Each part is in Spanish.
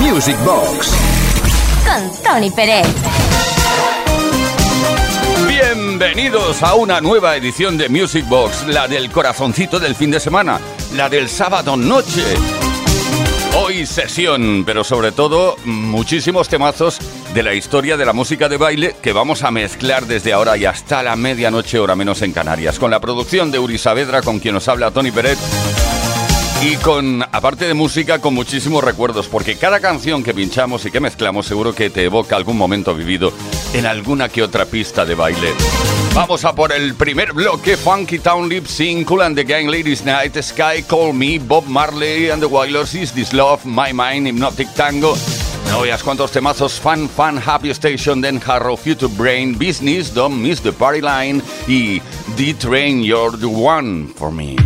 Music Box con Tony Pérez. Bienvenidos a una nueva edición de Music Box, la del corazoncito del fin de semana, la del sábado noche. Hoy sesión, pero sobre todo muchísimos temazos de la historia de la música de baile que vamos a mezclar desde ahora y hasta la medianoche hora menos en Canarias, con la producción de Uri Saavedra, con quien nos habla Tony Peret. Y con, aparte de música, con muchísimos recuerdos, porque cada canción que pinchamos y que mezclamos seguro que te evoca algún momento vivido en alguna que otra pista de baile. Vamos a por el primer bloque, Funky Town Lip Sync, Cool and the Gang, Ladies Night, Sky, Call Me, Bob Marley and the Wailers, Is This Love, My Mind, Hypnotic Tango. No veas cuántos temazos, Fun, Fun, Happy Station, then Harrow, Future Brain, Business, Don't Miss the Party Line y D-Train, You're the One for Me.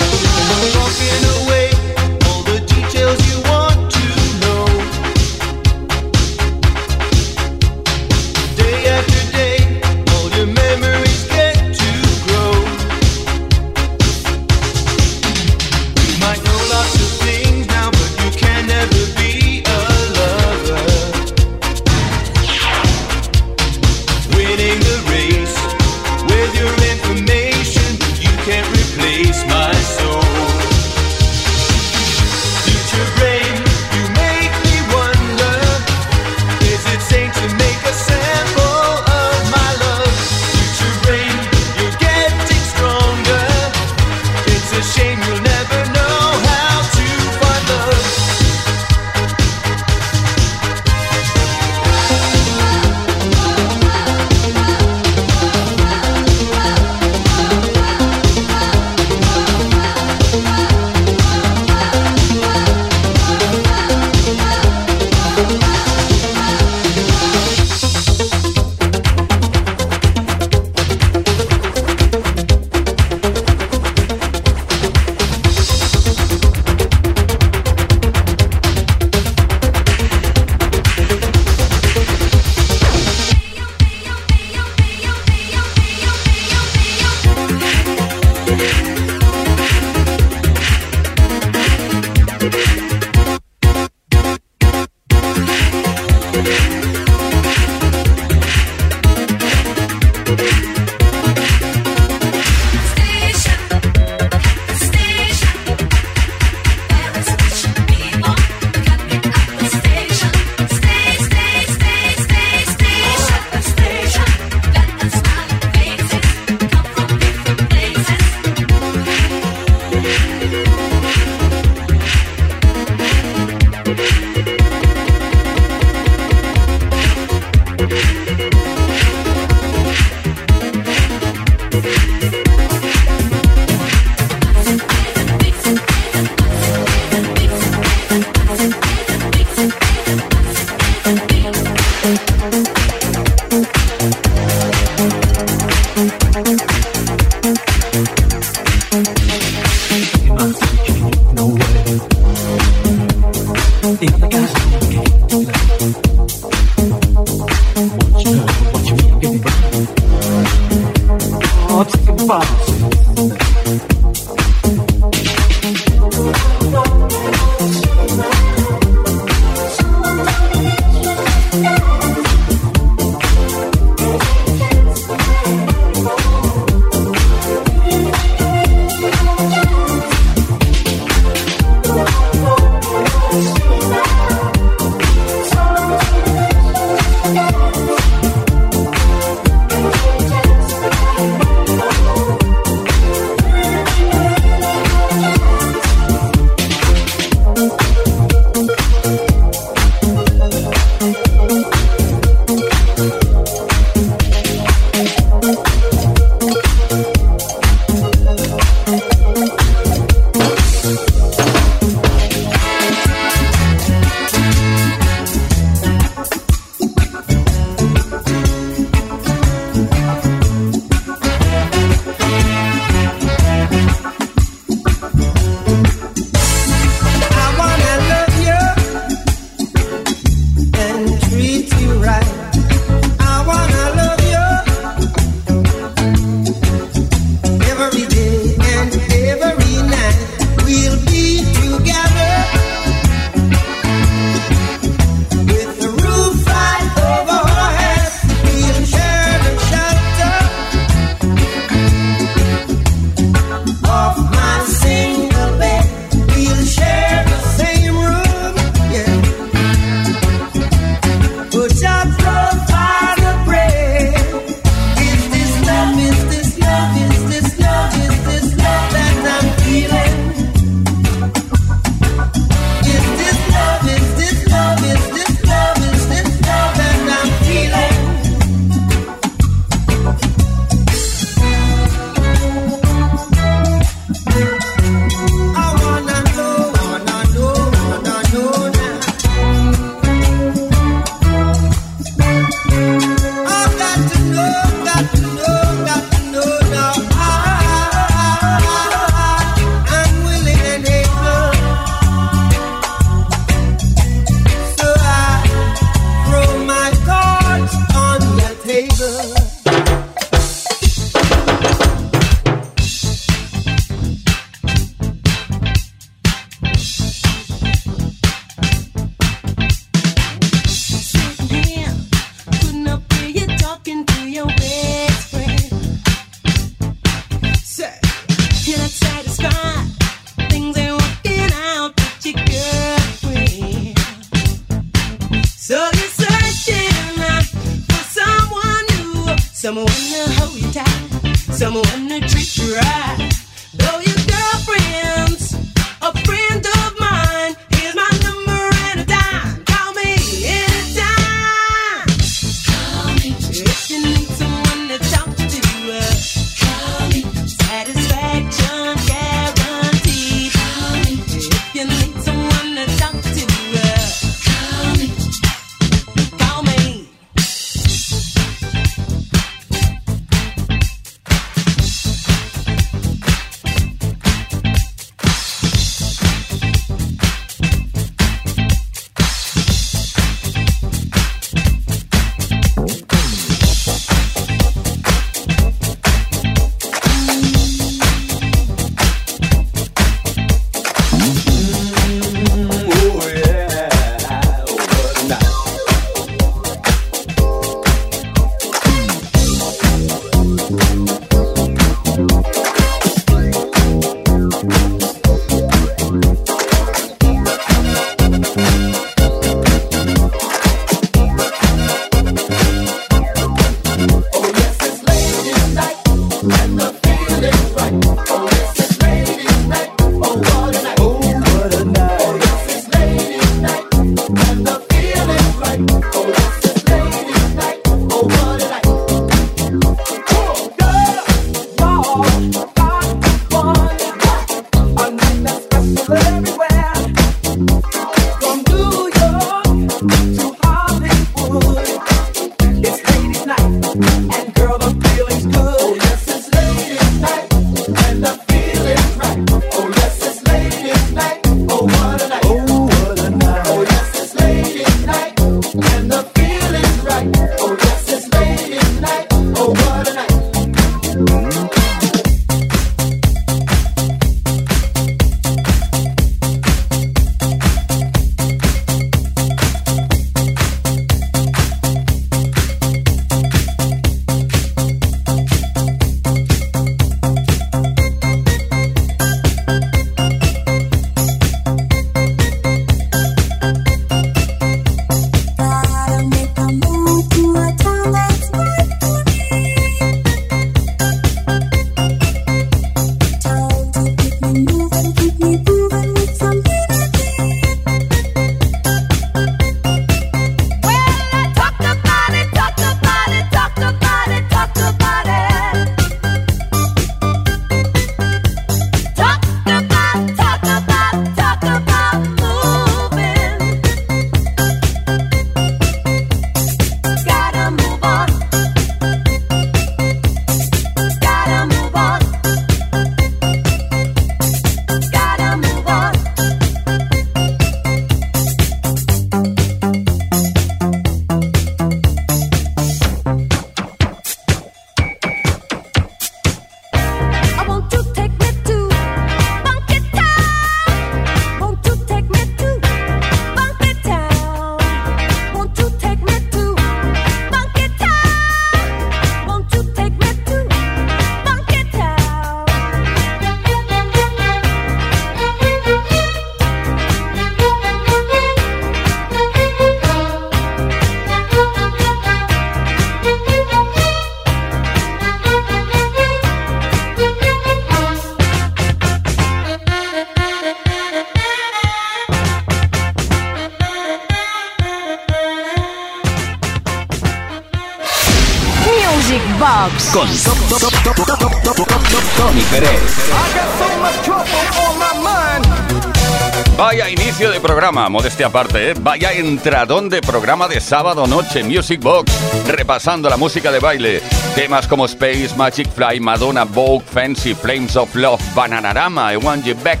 Modestia aparte, ¿eh? vaya entradón de programa de sábado noche, Music Box, repasando la música de baile, temas como Space, Magic Fly, Madonna, Vogue, Fancy, Flames of Love, Bananarama, I Want You Back,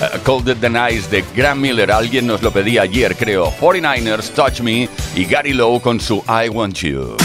uh, Cold the Nice de Graham Miller, alguien nos lo pedía ayer creo, 49ers, Touch Me y Gary Lowe con su I Want You.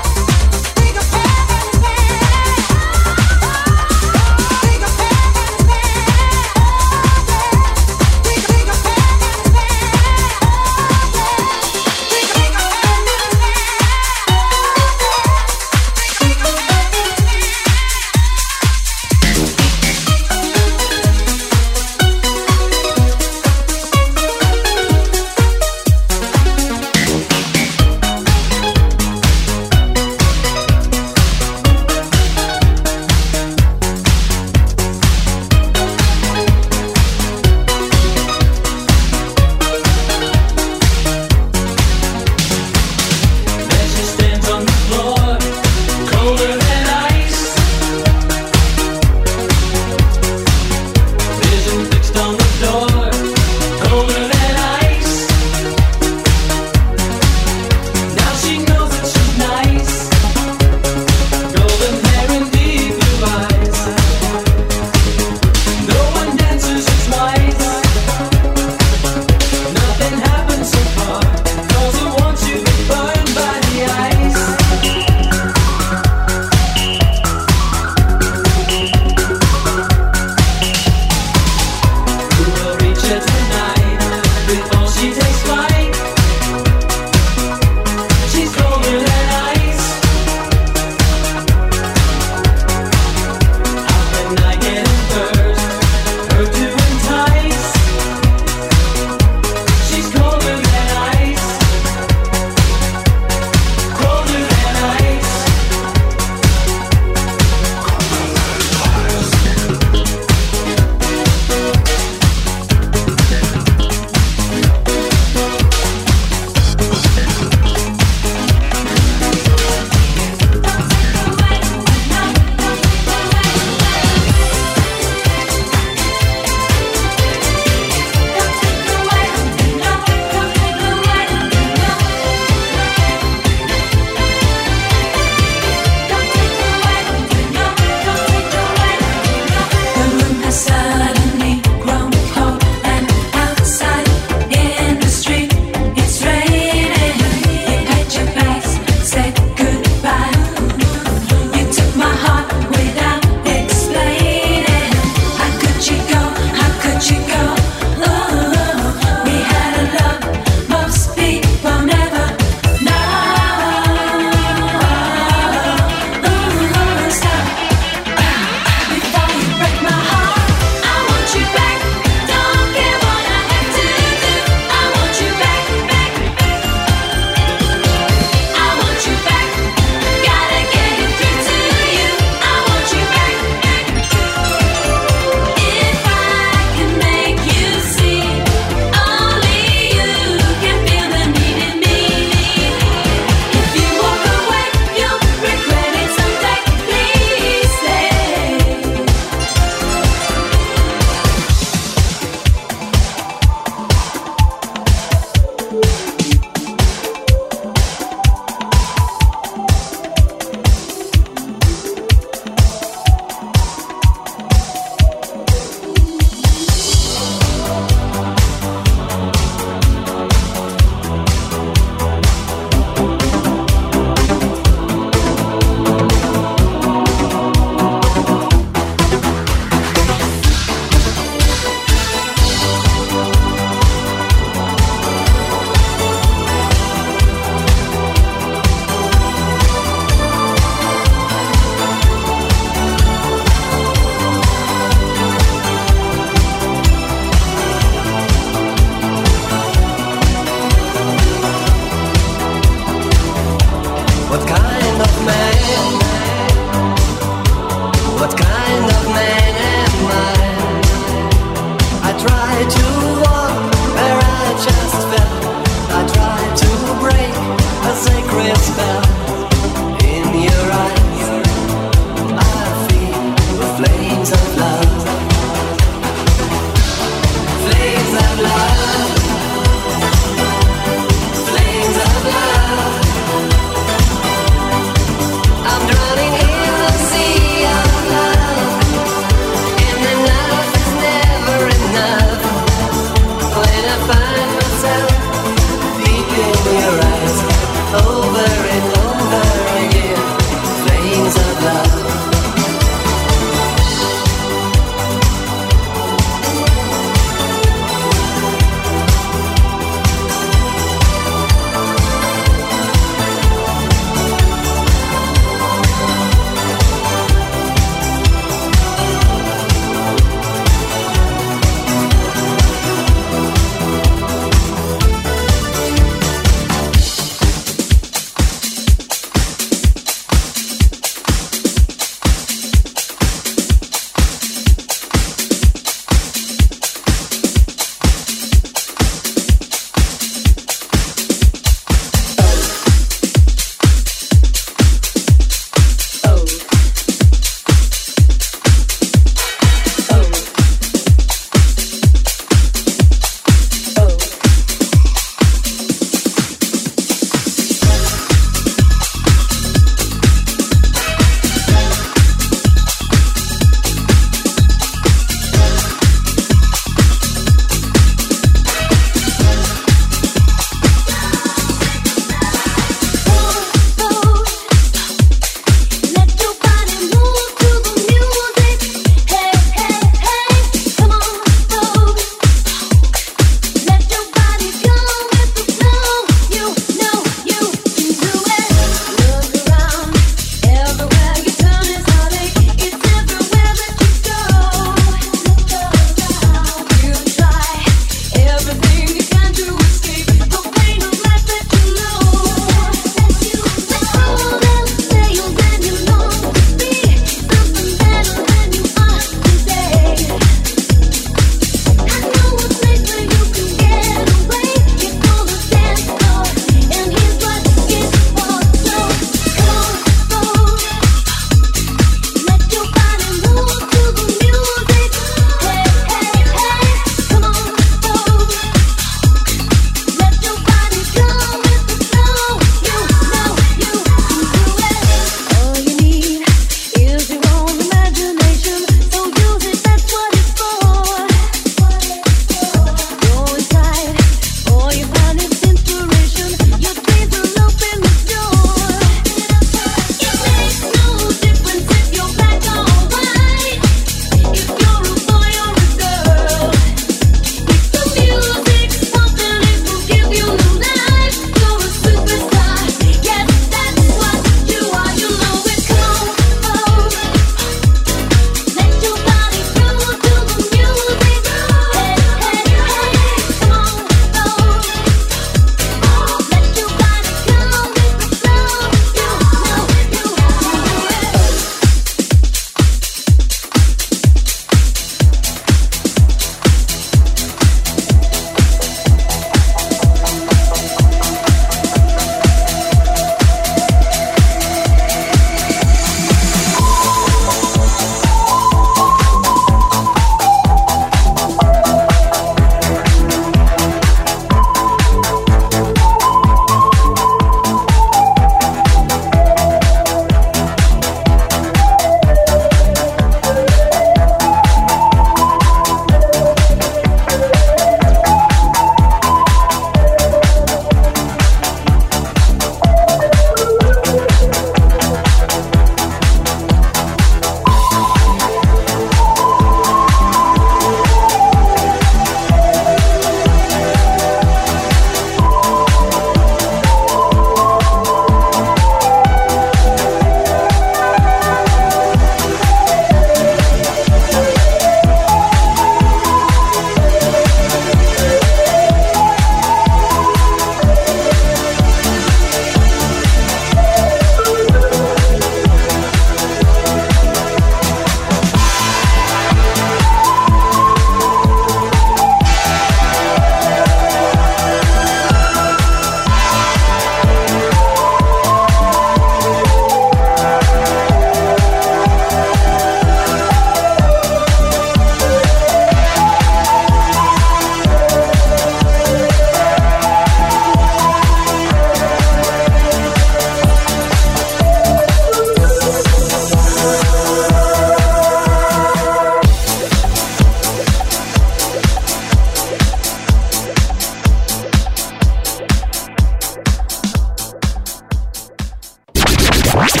Music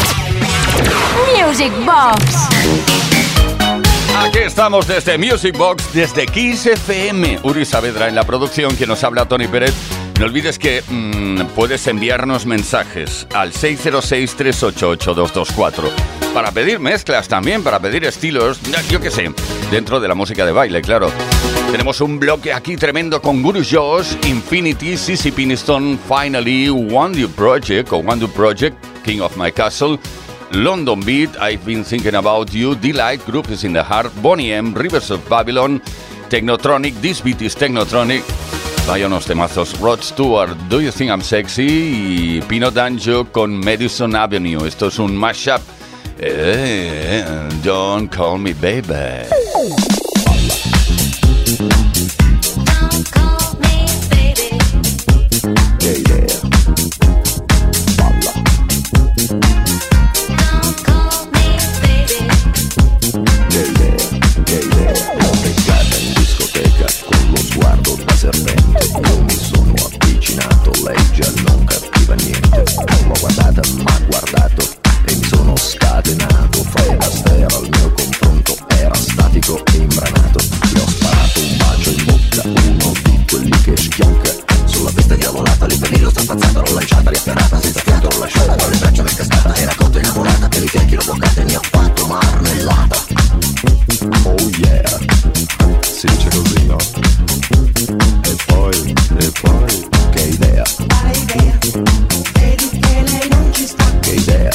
Box. Aquí estamos desde Music Box, desde Kiss FM. Uri Saavedra en la producción, que nos habla Tony Pérez. No olvides que mm, puedes enviarnos mensajes al 606-388-224 para pedir mezclas también, para pedir estilos, yo qué sé, dentro de la música de baile, claro. Tenemos un bloque aquí tremendo con Guru Josh, Infinity, Sissy Piniston, Finally, One Do Project o One Do Project, King of My Castle. London Beat, I've Been Thinking About You, Delight, Group is in the Heart, Bonnie M, Rivers of Babylon, Technotronic, This Beat is Technotronic, Vaya unos temazos, Rod Stewart, Do You Think I'm Sexy y Pino Danjo con Madison Avenue. Esto es un mashup. Eh, don't call me baby.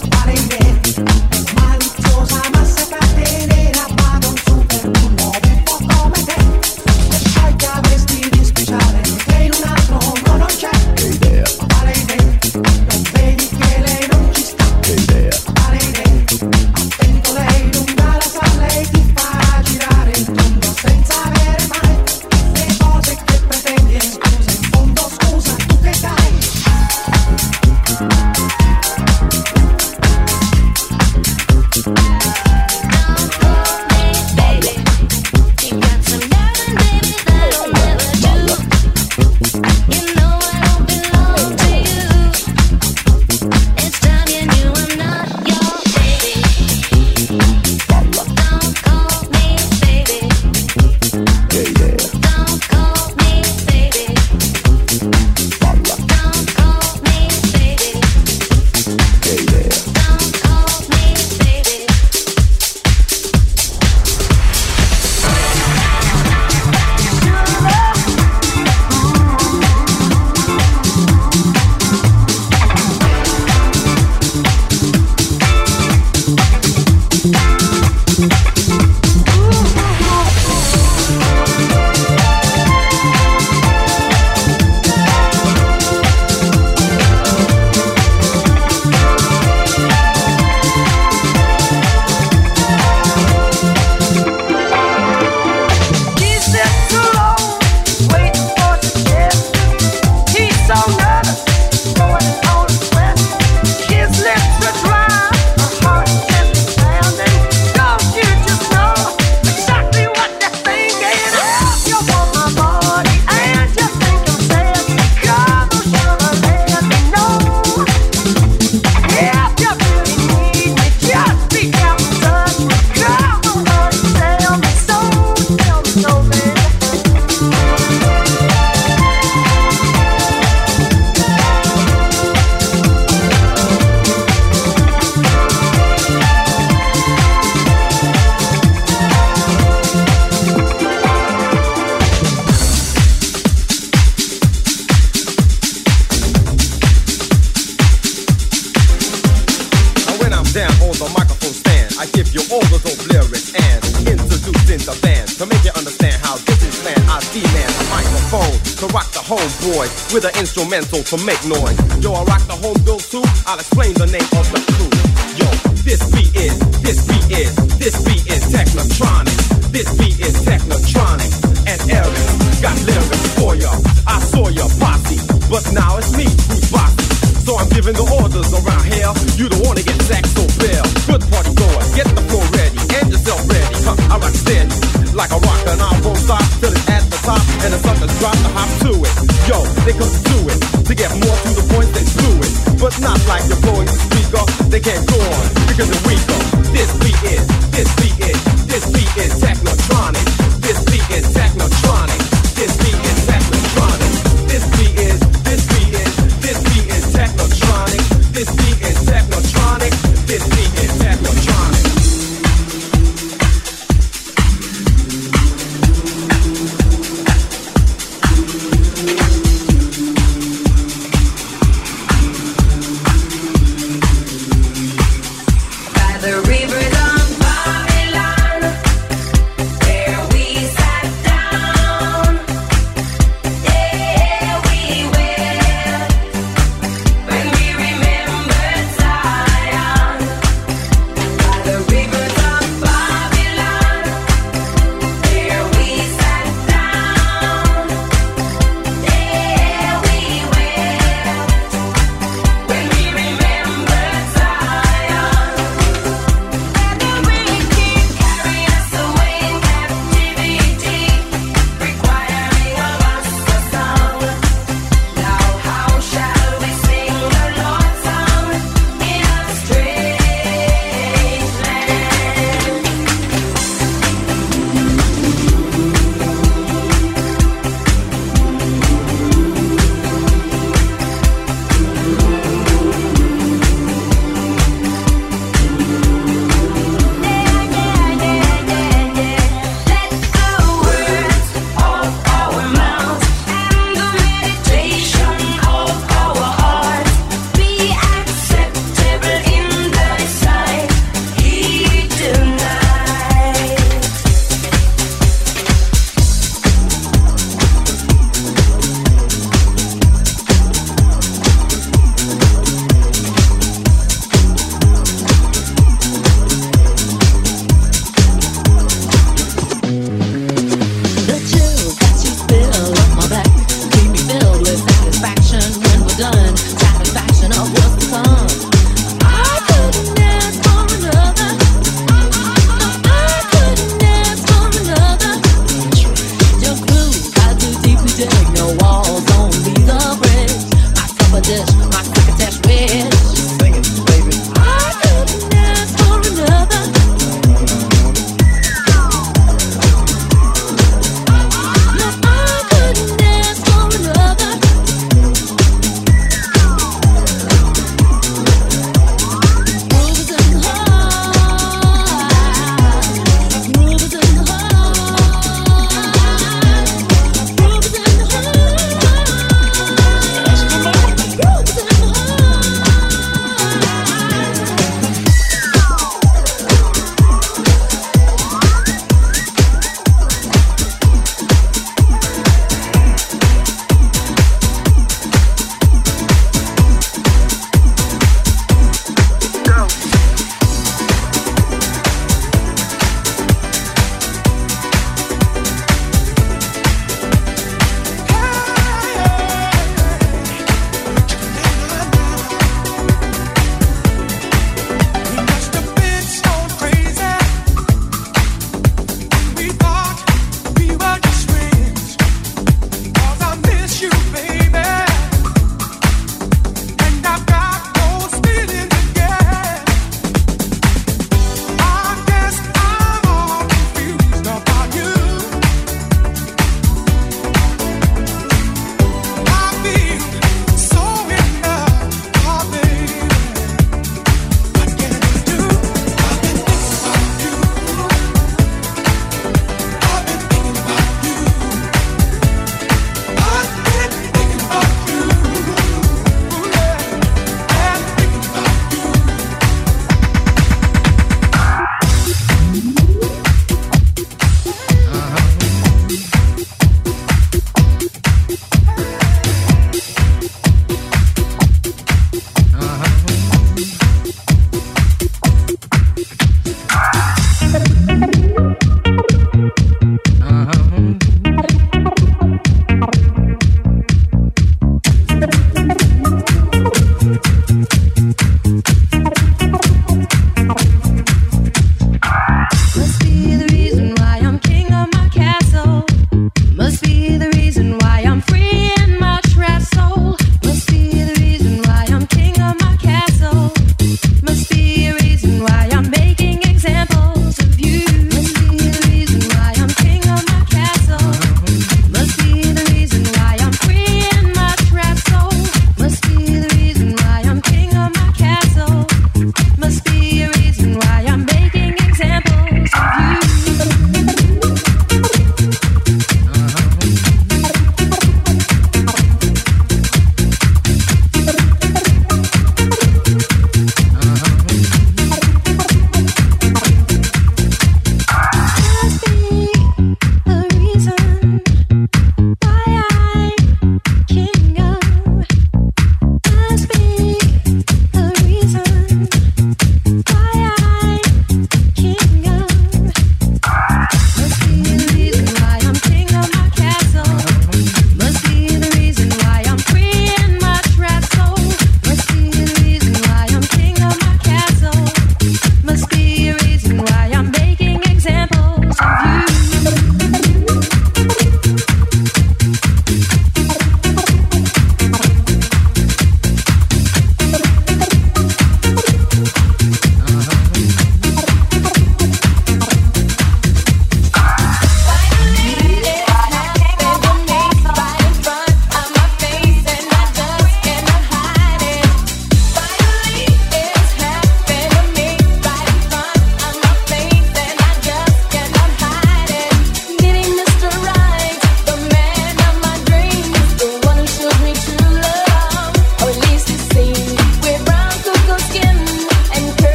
Body, man, man, toes, I'm a second instrumental to make noise.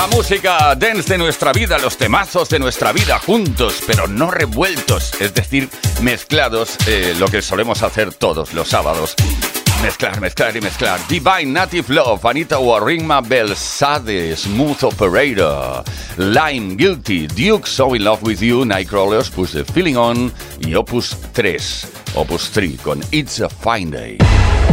La música dance de nuestra vida, los temazos de nuestra vida juntos, pero no revueltos, es decir, mezclados, eh, lo que solemos hacer todos los sábados. Mezclar, mezclar y mezclar. Divine Native Love, Anita Warringma Sade, Smooth Operator, Lime Guilty, Duke So In Love With You, Nightcrawlers, Push The Feeling On y Opus 3, Opus 3 con It's a Fine Day.